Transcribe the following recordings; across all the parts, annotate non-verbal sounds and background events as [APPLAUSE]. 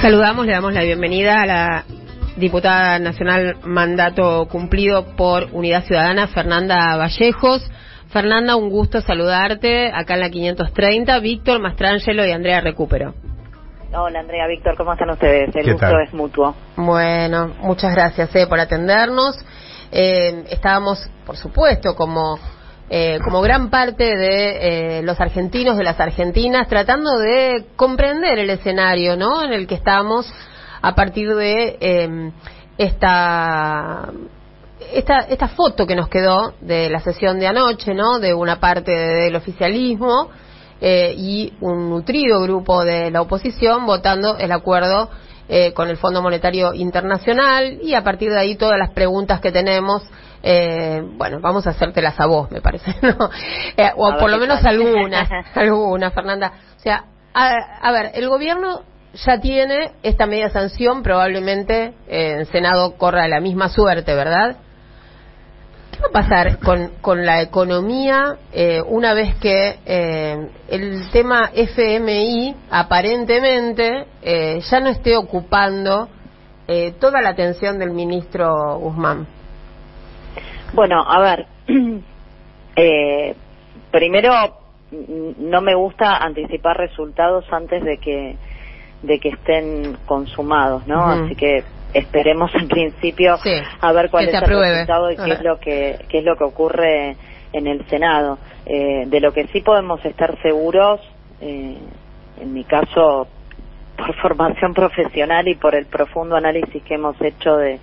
Saludamos, le damos la bienvenida a la diputada nacional mandato cumplido por Unidad Ciudadana, Fernanda Vallejos. Fernanda, un gusto saludarte acá en la 530. Víctor Mastrangelo y Andrea Recupero. Hola Andrea, Víctor, ¿cómo están ustedes? El gusto es mutuo. Bueno, muchas gracias eh, por atendernos. Eh, estábamos, por supuesto, como eh, como gran parte de eh, los argentinos, de las argentinas, tratando de comprender el escenario ¿no? en el que estamos a partir de eh, esta, esta, esta foto que nos quedó de la sesión de anoche, ¿no? de una parte del oficialismo eh, y un nutrido grupo de la oposición votando el acuerdo eh, con el Fondo Monetario Internacional y a partir de ahí todas las preguntas que tenemos eh, bueno, vamos a hacértelas a vos, me parece, [LAUGHS] ¿no? Eh, o por lo menos algunas, [LAUGHS] algunas, Fernanda. O sea, a, ver, el gobierno ya tiene esta media sanción, probablemente eh, en Senado corra la misma suerte, ¿verdad? ¿Qué va a pasar con, con la economía eh, una vez que eh, el tema FMI aparentemente eh, ya no esté ocupando eh, toda la atención del ministro Guzmán? Bueno, a ver, [CLEARS THROAT] eh, primero no me gusta anticipar resultados antes de que de que estén consumados, ¿no? Así que esperemos en principio a ver cuál es el resultado y qué es lo que qué es lo que ocurre en el Senado. Eh, de lo que sí podemos estar seguros, eh, en mi caso por [LAUGHS] formación profesional y por el profundo análisis que hemos hecho de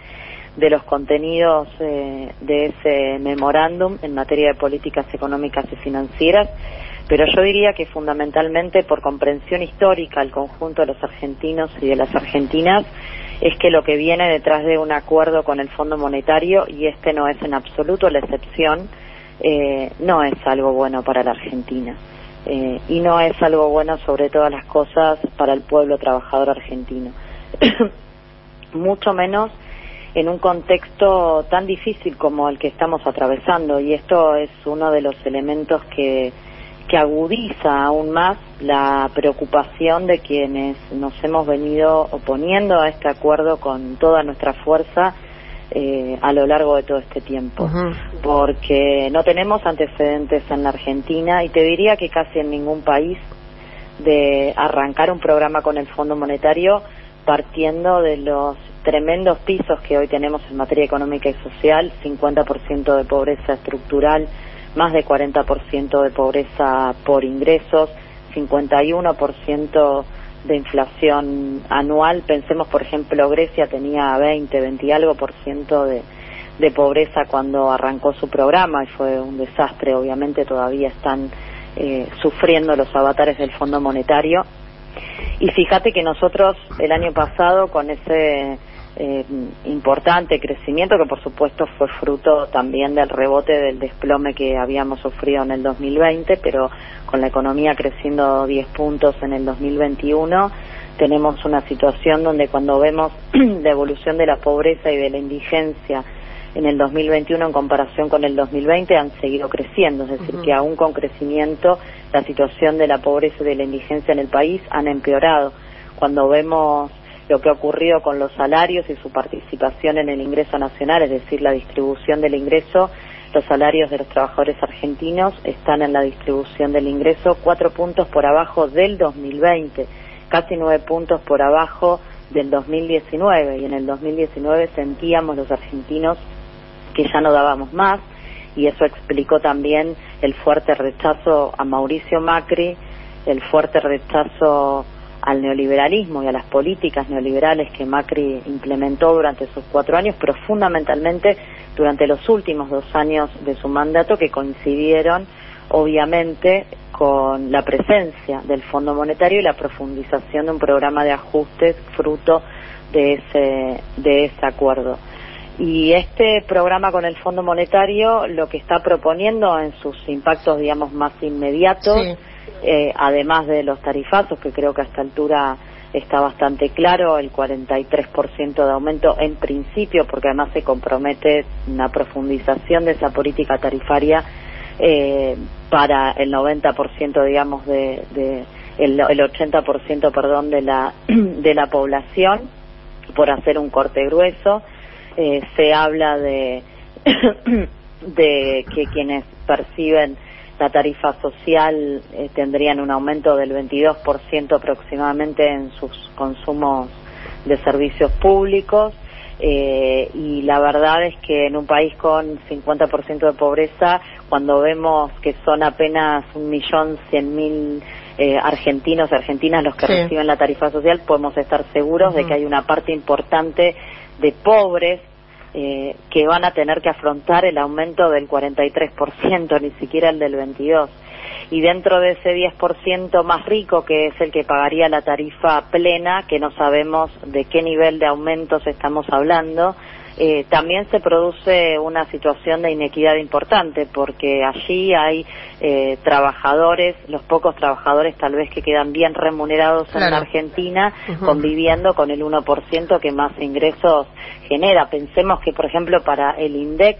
de los contenidos eh, de ese memorándum en materia de políticas económicas y financieras, pero yo diría que fundamentalmente por comprensión histórica al conjunto de los argentinos y de las argentinas es que lo que viene detrás de un acuerdo con el Fondo Monetario, y este no es en absoluto la excepción, eh, no es algo bueno para la Argentina. Eh, y no es algo bueno sobre todas las cosas para el pueblo trabajador argentino. [COUGHS] Mucho menos en un contexto tan difícil como el que estamos atravesando y esto es uno de los elementos que, que agudiza aún más la preocupación de quienes nos hemos venido oponiendo a este acuerdo con toda nuestra fuerza eh, a lo largo de todo este tiempo, porque no tenemos antecedentes en la Argentina y te diría que casi en ningún país de arrancar un programa con el Fondo Monetario partiendo de los tremendos pisos que hoy tenemos en materia económica y social, 50% de pobreza estructural, más de 40% de pobreza por ingresos, 51% de inflación anual. Pensemos, por ejemplo, Grecia tenía 20, 20 y algo por ciento de, de pobreza cuando arrancó su programa y fue un desastre. Obviamente todavía están eh, sufriendo los avatares del Fondo Monetario. Y fíjate que nosotros el año pasado con ese eh, importante crecimiento que por supuesto fue fruto también del rebote del desplome que habíamos sufrido en el 2020, pero con la economía creciendo 10 puntos en el 2021 tenemos una situación donde cuando vemos [CLEARS THROAT] la evolución de la pobreza y de la indigencia en el 2021 en comparación con el 2020 han seguido creciendo, es decir, que aún con crecimiento la situación de la pobreza y de la indigencia en el país han empeorado. Cuando vemos lo que ha ocurrido con los salarios y su participación en el ingreso nacional, es decir, la distribución del ingreso. Los salarios de los trabajadores argentinos están en la distribución del ingreso cuatro puntos por abajo del 2020, casi nueve puntos por abajo del 2019 y en el 2019 sentíamos los argentinos que ya no dábamos más y eso explicó también el fuerte rechazo a Mauricio Macri, el fuerte rechazo al neoliberalismo y a las políticas neoliberales que Macri implementó durante sus cuatro años, pero fundamentalmente durante los últimos dos años de su mandato que coincidieron obviamente con la presencia del Fondo Monetario y la profundización de un programa de ajustes fruto de ese, de ese acuerdo. Y este programa con el Fondo Monetario lo que está proponiendo en sus impactos, digamos, más inmediatos, eh, además de los tarifazos, que creo que a esta altura está bastante claro, el 43% de aumento en principio, porque además se compromete una profundización de esa política tarifaria eh, para el 90%, digamos, de, el, el 80% perdón de la [CLEARS THROAT] de la población por hacer un corte grueso. Eh, se habla de [CLEARS THROAT] de que quienes perciben la tarifa social eh, tendrían un aumento del 22% aproximadamente en sus consumos de servicios públicos. Eh, y la verdad es que en un país con 50% de pobreza, cuando vemos que son apenas un millón cien mil eh, argentinos y argentinas los que reciben la tarifa social, podemos estar seguros de que hay una parte importante de pobres eh, que van a tener que afrontar el aumento del 43%, ni siquiera el del 22%. Y dentro de ese 10% más rico, que es el que pagaría la tarifa plena, que no sabemos de qué nivel de aumentos estamos hablando, eh, también se produce una situación de inequidad importante porque allí hay eh, trabajadores, los pocos trabajadores tal vez que quedan bien remunerados en la Argentina, conviviendo con el 1% que más ingresos genera. Pensemos que, por ejemplo, para el INDEC,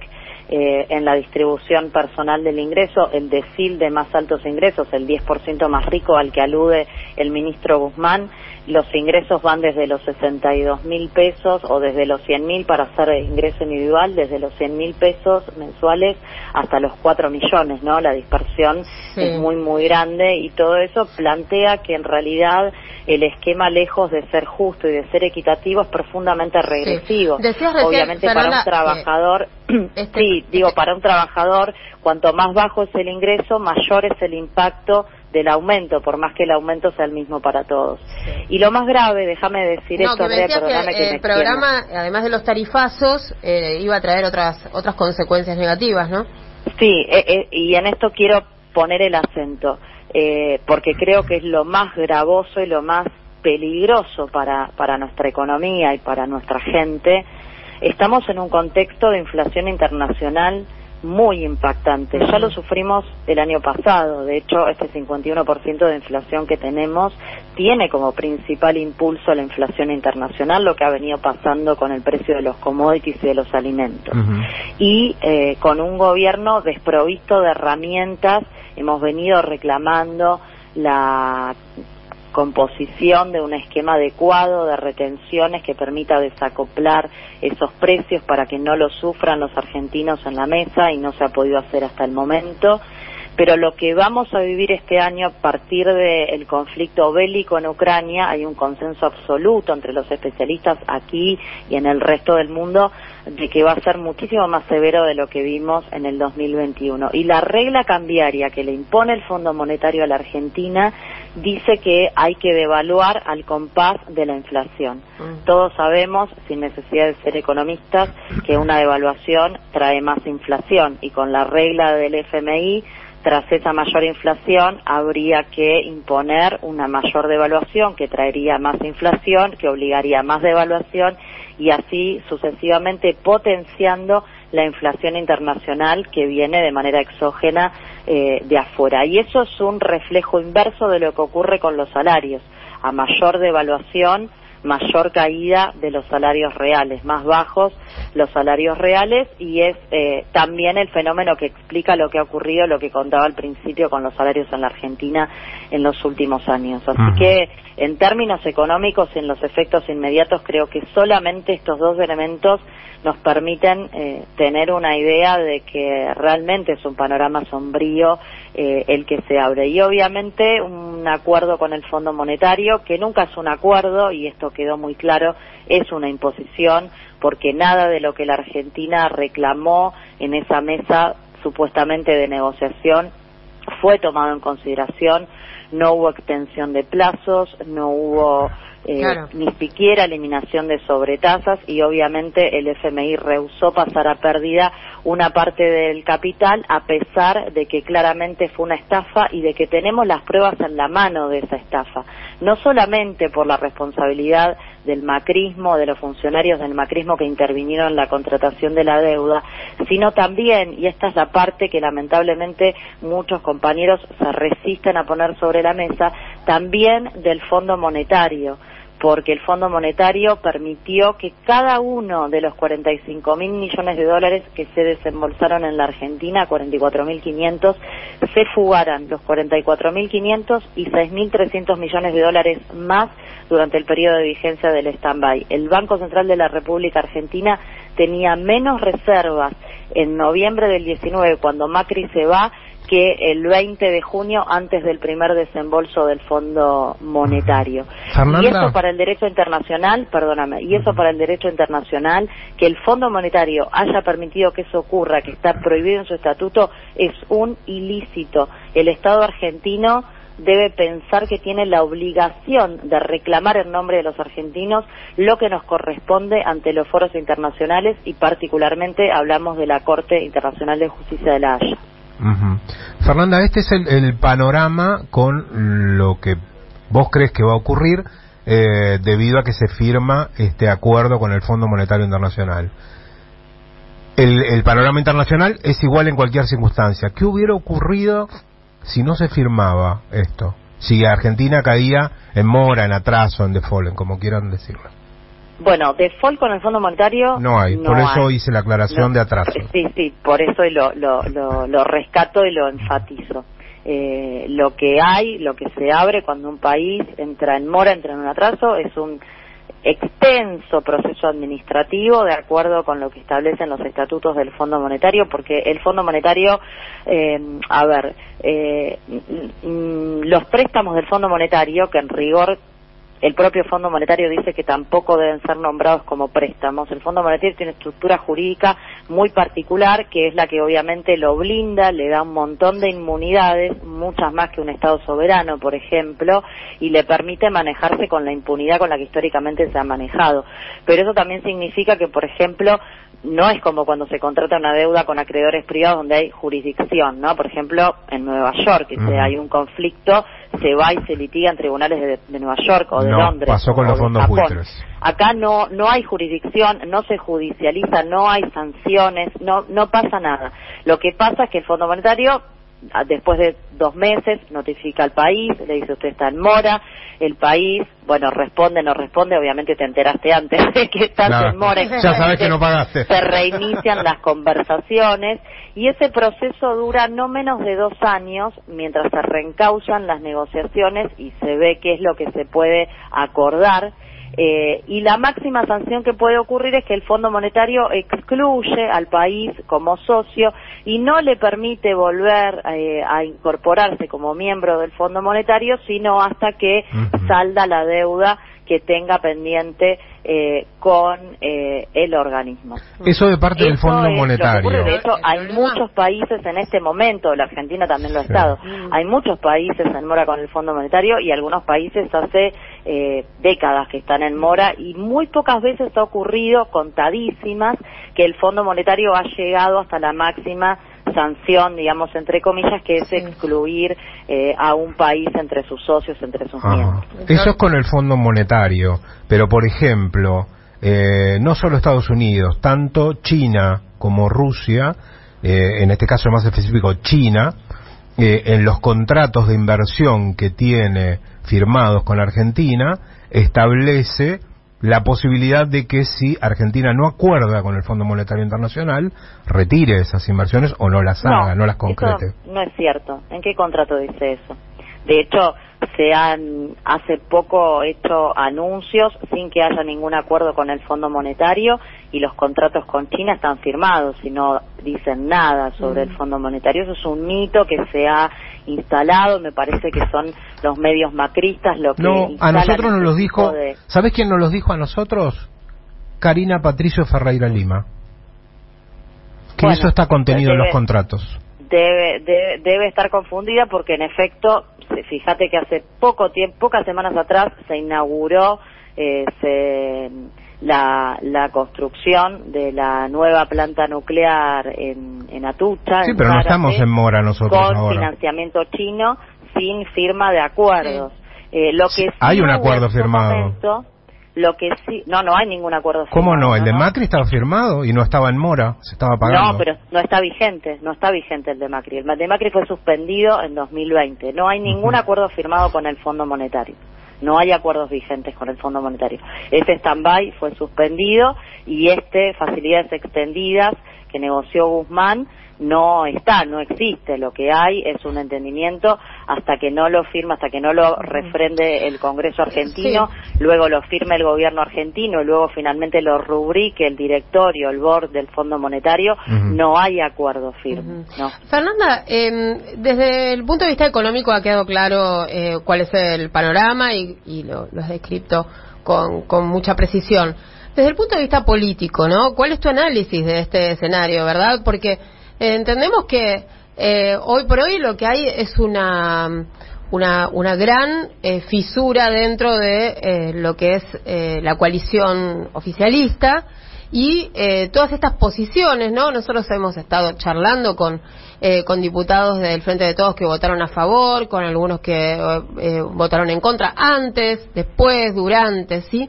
eh, en la distribución personal del ingreso, el decil de más altos ingresos, el 10% más rico al que alude el ministro Guzmán, los ingresos van desde los 62 mil pesos o desde los 100 mil para hacer ingreso individual, desde los 100 mil pesos mensuales hasta los 4 millones, ¿no? La dispersión es muy, muy grande y todo eso plantea que en realidad el esquema, lejos de ser justo y de ser equitativo, es profundamente regresivo. Obviamente para un trabajador, [CLEARS THROAT] este, sí, digo, para un trabajador, cuanto más bajo es el ingreso, mayor es el impacto del aumento, por más que el aumento sea el mismo para todos. Y lo más grave, déjame decir esto, Andrea, que, el programa, además de los tarifazos, eh, iba a traer otras otras consecuencias negativas, ¿no? Sí, eh, eh, y en esto quiero poner el acento, porque creo que es lo más gravoso y lo más peligroso para, para nuestra economía y para nuestra gente. Estamos en un contexto de inflación internacional muy impactante. Ya lo sufrimos el año pasado. De hecho, este 51% de inflación que tenemos tiene como principal impulso la inflación internacional, lo que ha venido pasando con el precio de los commodities y de los alimentos. Y eh, con un gobierno desprovisto de herramientas, hemos venido reclamando la composición de un esquema adecuado de retenciones que permita desacoplar esos precios para que no lo sufran los argentinos en la mesa y no se ha podido hacer hasta el momento. Pero lo que vamos a vivir este año a partir del conflicto bélico en Ucrania, hay un consenso absoluto entre los especialistas aquí y en el resto del mundo de que va a ser muchísimo más severo de lo que vimos en el 2021. Y la regla cambiaria que le impone el Fondo Monetario a la Argentina dice que hay que devaluar al compás de la inflación. Mm. Todos sabemos, sin necesidad de ser economistas, que una devaluación trae más inflación y con la regla del FMI tras esa mayor inflación habría que imponer una mayor devaluación que traería más inflación, que obligaría a más devaluación y así sucesivamente potenciando la inflación internacional que viene de manera exógena eh, de afuera. Y eso es un reflejo inverso de lo que ocurre con los salarios. A mayor devaluación, mayor caída de los salarios reales, más bajos los salarios reales y es eh, también el fenómeno que explica lo que ha ocurrido, lo que contaba al principio con los salarios en la Argentina en los últimos años. Así que en términos económicos y en los efectos inmediatos creo que solamente estos dos elementos nos permiten eh, tener una idea de que realmente es un panorama sombrío eh, el que se abre. Y obviamente un acuerdo con el Fondo Monetario, que nunca es un acuerdo, y esto quedó muy claro, es una imposición, porque nada de lo que la Argentina reclamó en esa mesa supuestamente de negociación fue tomado en consideración, no hubo extensión de plazos, no hubo eh, ni siquiera eliminación de sobretasas y obviamente el FMI rehusó pasar a pérdida una parte del capital a pesar de que claramente fue una estafa y de que tenemos las pruebas en la mano de esa estafa, no solamente por la responsabilidad del macrismo, de los funcionarios del macrismo que intervinieron en la contratación de la deuda, sino también, y esta es la parte que lamentablemente muchos compañeros se resisten a poner sobre la mesa, también del Fondo Monetario porque el Fondo Monetario permitió que cada uno de los 45 mil millones de dólares que se desembolsaron en la Argentina, 44.500, se fugaran los 44.500 y 6.300 millones de dólares más durante el periodo de vigencia del stand-by. El Banco Central de la República Argentina tenía menos reservas en noviembre del 19, cuando Macri se va, que el 20 de junio antes del primer desembolso del Fondo Monetario. Y eso para el derecho internacional, perdóname, y eso para el derecho internacional, que el Fondo Monetario haya permitido que eso ocurra, que está prohibido en su estatuto, es un ilícito. El Estado argentino debe pensar que tiene la obligación de reclamar en nombre de los argentinos lo que nos corresponde ante los foros internacionales y particularmente hablamos de la Corte Internacional de Justicia de la Haya. Fernanda, este es el, panorama con lo que vos crees que va a ocurrir eh, debido a que se firma este acuerdo con el Fondo Monetario Internacional. El, el, panorama internacional es igual en cualquier circunstancia. ¿Qué hubiera ocurrido si no se firmaba esto? Si Argentina caía en mora, en atraso, en default, como quieran decirlo. Bueno, default con el Fondo Monetario no hay, por eso hice la aclaración de atraso. Sí, sí, por eso lo, lo, lo, lo rescato y lo enfatizo. Eh, lo que hay, lo que se abre cuando un país entra en mora, entra en un atraso, es un extenso proceso administrativo de acuerdo con lo que establecen los estatutos del Fondo Monetario, porque el Fondo Monetario, eh, a ver, eh, los préstamos del Fondo Monetario, que en rigor el propio Fondo Monetario dice que tampoco deben ser nombrados como préstamos. El Fondo Monetario tiene estructura jurídica muy particular, que es la que obviamente lo blinda, le da un montón de inmunidades, muchas más que un Estado soberano, por ejemplo, y le permite manejarse con la impunidad con la que históricamente se ha manejado. Pero eso también significa que, por ejemplo, no es como cuando se contrata una deuda con acreedores privados donde hay jurisdicción, ¿no? Por ejemplo, en Nueva York, que si hay un conflicto, se va y se litiga en tribunales de, Nueva York o de Londres. Pasó con los fondos Acá no no hay jurisdicción, no se judicializa, no hay sanciones, no no pasa nada. Lo que pasa es que el Fondo Monetario después de dos meses notifica al país, le dice usted está en mora, el país, bueno, responde, no responde, obviamente te enteraste antes de que estás en mora. Ya sabes que no pagaste. Se reinician las conversaciones y ese proceso dura no menos de dos años mientras se reencauchan las negociaciones y se ve qué es lo que se puede acordar eh, y la máxima sanción que puede ocurrir es que el Fondo Monetario excluye al país como socio y no le permite volver eh, a incorporarse como miembro del Fondo Monetario, sino hasta que salda la deuda que tenga pendiente eh, con eh, el organismo. Eso de parte del Fondo Monetario. de hecho, hay muchos países en este momento, la Argentina también lo ha estado, hay muchos países en mora con el Fondo Monetario y algunos países hace eh, décadas que están en mora y muy pocas veces ha ocurrido, contadísimas, que el Fondo Monetario ha llegado hasta la máxima sanción, digamos, entre comillas, que es excluir eh, a un país entre sus socios, entre sus miembros. Eso es con el Fondo Monetario, pero por ejemplo, eh, no solo Estados Unidos, tanto China como Rusia, eh, en este caso más específico China, en los contratos de inversión que tiene firmados con Argentina, establece la posibilidad de que si Argentina no acuerda con el Fondo Monetario Internacional, retire esas inversiones o no las haga, no, las concrete. no es cierto. ¿En qué contrato dice eso? De hecho, se han hace poco hecho anuncios sin que haya ningún acuerdo con el Fondo Monetario y los contratos con China están firmados y no dicen nada sobre el mm. Fondo Monetario. Eso es un mito que se ha instalado, me parece que son los medios macristas lo que No, a nosotros nos los dijo, ¿sabes quién nos los dijo a nosotros? Karina Patricio Ferreira Lima. Que eso está contenido en los contratos. Debe, debe, debe estar confundida porque en efecto fíjate que hace poco tiempo, pocas semanas atrás se inauguró eh, la, la construcción de la nueva planta nuclear en, en Atucha. Sí, pero no estamos en mora nosotros con financiamiento chino sin firma de acuerdos. Eh, lo que hay un acuerdo firmado. Lo que sí, no, no hay ningún acuerdo firmado. ¿Cómo no? El de Macri estaba firmado y no estaba en mora, se estaba pagando. No, pero no está vigente, no está vigente el de Macri. El de Macri fue suspendido en 2020. No hay ningún acuerdo firmado con el Fondo Monetario. No hay acuerdos vigentes con el Fondo Monetario. Ese stand-by fue suspendido y este, facilidades extendidas que negoció Guzmán, no está, no existe. Lo que hay es un entendimiento hasta que no lo firma, hasta que no lo refrende el Congreso argentino, luego lo firme el gobierno argentino y luego finalmente lo rubrique el directorio, el board del Fondo Monetario, no hay acuerdo firme. Fernanda, em, desde el punto de vista económico ha quedado claro eh, cuál es el panorama y, lo, has descrito con, con mucha precisión. Desde el punto de vista político, ¿no? ¿Cuál es tu análisis de este escenario, verdad? Porque eh, entendemos que eh, hoy por hoy lo que hay es una una, una gran eh, fisura dentro de lo que es la coalición oficialista y todas estas posiciones, ¿no? Nosotros hemos estado charlando con con diputados del Frente de Todos que votaron a favor, con algunos que votaron en contra antes, después, durante, ¿sí?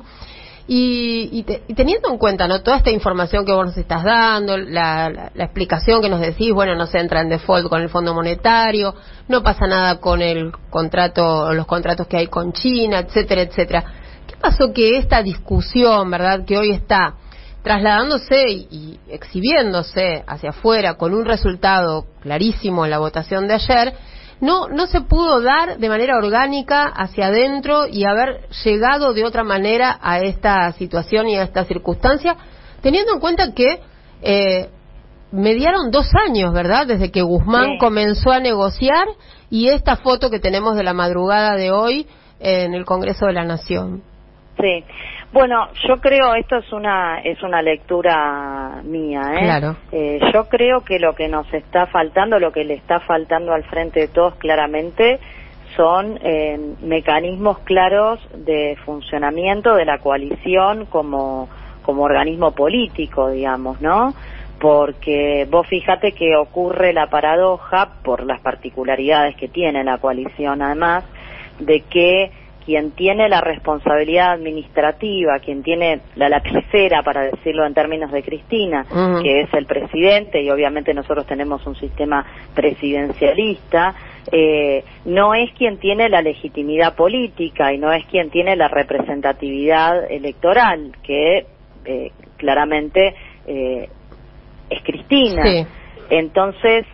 Y, teniendo en cuenta ¿no? toda esta información que vos nos estás dando, la, explicación que nos decís, bueno, no se entra en default con el Fondo Monetario, no pasa nada con el contrato, los contratos que hay con China, etcétera, etcétera. ¿Qué pasó que esta discusión, verdad, que hoy está trasladándose y exhibiéndose hacia afuera con un resultado clarísimo en la votación de ayer, no, no se pudo dar de manera orgánica hacia adentro y haber llegado de otra manera a esta situación y a esta circunstancia, teniendo en cuenta que eh, mediaron dos años, ¿verdad? Desde que Guzmán comenzó a negociar y esta foto que tenemos de la madrugada de hoy en el Congreso de la Nación. Sí. Bueno, yo creo esto es una es una lectura mía, ¿eh? Claro. Eh, yo creo que lo que nos está faltando, lo que le está faltando al frente de todos claramente son eh, mecanismos claros de funcionamiento de la coalición como como organismo político, digamos, ¿no? Porque vos fíjate que ocurre la paradoja por las particularidades que tiene la coalición, además, de que quien tiene la responsabilidad administrativa, quien tiene la lapicera, para decirlo en términos de Cristina, que es el presidente, y obviamente nosotros tenemos un sistema presidencialista, eh, no es quien tiene la legitimidad política y no es quien tiene la representatividad electoral, que eh, claramente eh, es Cristina. Entonces,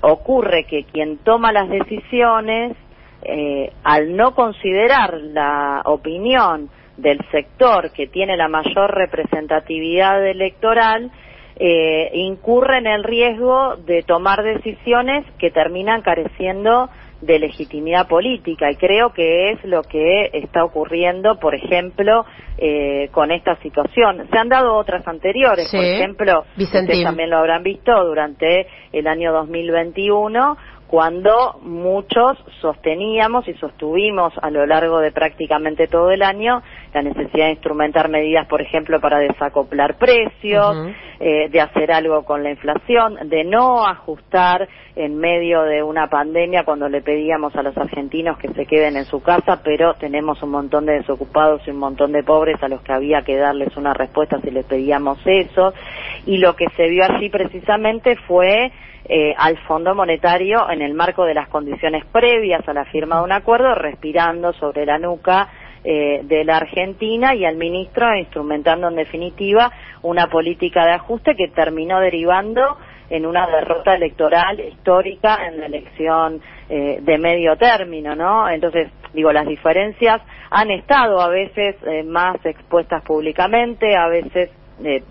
ocurre que quien toma las decisiones eh, al no considerar la opinión del sector que tiene la mayor representatividad electoral, eh, incurre en el riesgo de tomar decisiones que terminan careciendo de legitimidad política. Y creo que es lo que está ocurriendo, por ejemplo, eh, con esta situación. Se han dado otras anteriores, por ejemplo, ustedes también lo habrán visto durante el año 2021 cuando muchos sosteníamos y sostuvimos a lo largo de prácticamente todo el año la necesidad de instrumentar medidas, por ejemplo, para desacoplar precios, eh, de hacer algo con la inflación, de no ajustar en medio de una pandemia cuando le pedíamos a los argentinos que se queden en su casa, pero tenemos un montón de desocupados y un montón de pobres a los que había que darles una respuesta si les pedíamos eso. Y lo que se vio allí precisamente fue eh, al Fondo Monetario en el marco de las condiciones previas a la firma de un acuerdo, respirando sobre la nuca eh, de la Argentina y al ministro instrumentando en definitiva una política de ajuste que terminó derivando en una derrota electoral histórica en la elección eh, de medio término, ¿no? Entonces, digo, las diferencias han estado a veces más expuestas públicamente, a veces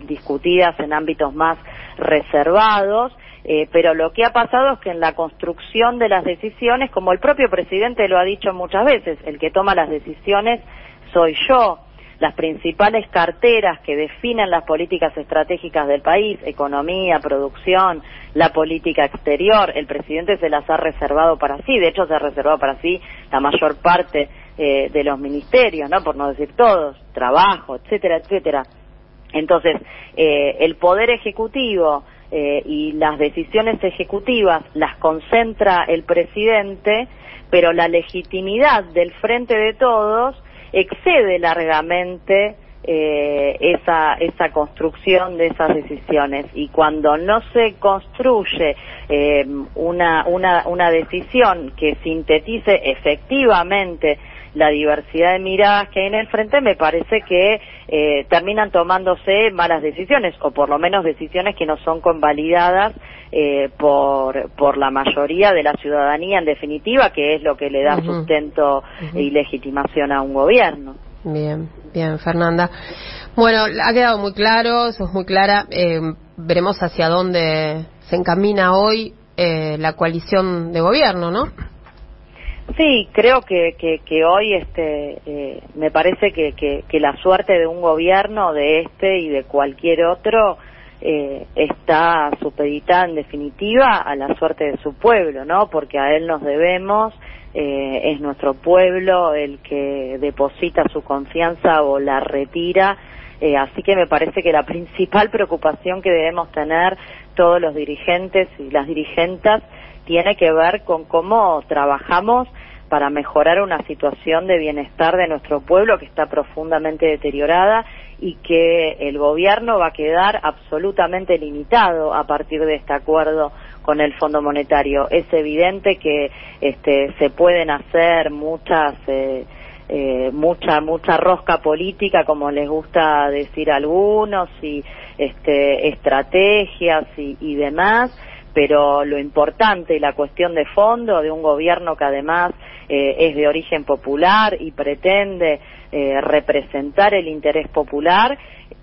discutidas en ámbitos más reservados, eh, pero lo que ha pasado es que en la construcción de las decisiones, como el propio presidente lo ha dicho muchas veces, el que toma las decisiones soy yo. Las principales carteras que definen las políticas estratégicas del país, economía, producción, la política exterior, el presidente se las ha reservado para sí, de hecho se ha reservado para sí la mayor parte eh, de los ministerios, ¿no? Por no decir todos, trabajo, etcétera, etcétera. Entonces, eh, el poder ejecutivo eh, y las decisiones ejecutivas las concentra el presidente, pero la legitimidad del frente de todos excede largamente eh, esa, esa construcción de esas decisiones. Y cuando no se construye eh, una, una, una decisión que sintetice efectivamente la diversidad de miradas que hay en el frente, me parece que eh, terminan tomándose malas decisiones, o por lo menos decisiones que no son convalidadas eh, por, por la mayoría de la ciudadanía, en definitiva, que es lo que le da sustento y legitimación a un gobierno. Bien, bien, Fernanda. Bueno, ha quedado muy claro, eso es muy clara. Eh, veremos hacia dónde se encamina hoy eh, la coalición de gobierno, ¿no? Sí, creo que, que, hoy este, eh, me parece que, que, la suerte de un gobierno, de este y de cualquier otro, eh, está supeditada en definitiva a la suerte de su pueblo, ¿no? Porque a él nos debemos, eh, es nuestro pueblo el que deposita su confianza o la retira. Así que me parece que la [LAUGHS] principal preocupación que debemos tener todos los dirigentes y las dirigentas tiene que ver con cómo trabajamos para mejorar una situación de bienestar de nuestro pueblo que está profundamente deteriorada y que el gobierno va a quedar absolutamente limitado a partir de este acuerdo con el Fondo Monetario. Es evidente que este, se pueden hacer muchas eh, eh, mucha mucha rosca política, como les gusta decir a algunos, y este, estrategias y, y demás, pero lo importante y la cuestión de fondo de un gobierno que además eh, es de origen popular y pretende eh, representar el interés popular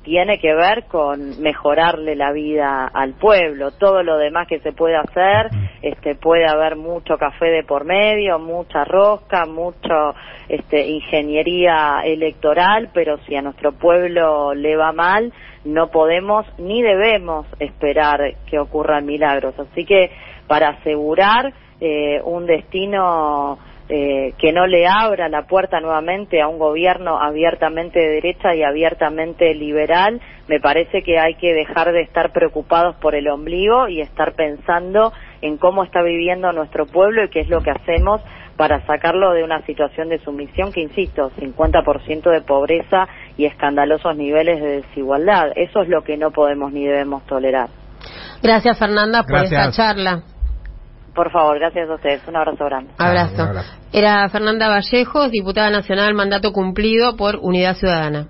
tiene que ver con mejorarle la vida al pueblo. Todo lo demás que se puede hacer, este, puede haber mucho café de por medio, mucha rosca, mucho este, ingeniería electoral, pero si a nuestro pueblo le va mal, no podemos ni debemos esperar que ocurran milagros. Así que para asegurar eh, un destino eh, que no le abra la puerta nuevamente a un gobierno abiertamente de derecha y abiertamente liberal, me parece que hay que dejar de estar preocupados por el ombligo y estar pensando en cómo está viviendo nuestro pueblo y qué es lo que hacemos para sacarlo de una situación de sumisión que, insisto, 50% de pobreza y escandalosos niveles de desigualdad. Eso es lo que no podemos ni debemos tolerar. Gracias, Fernanda, por esta charla. Por favor, gracias a ustedes. Un abrazo grande. Abrazo. Era Fernanda Vallejos, diputada nacional, mandato cumplido por Unidad Ciudadana.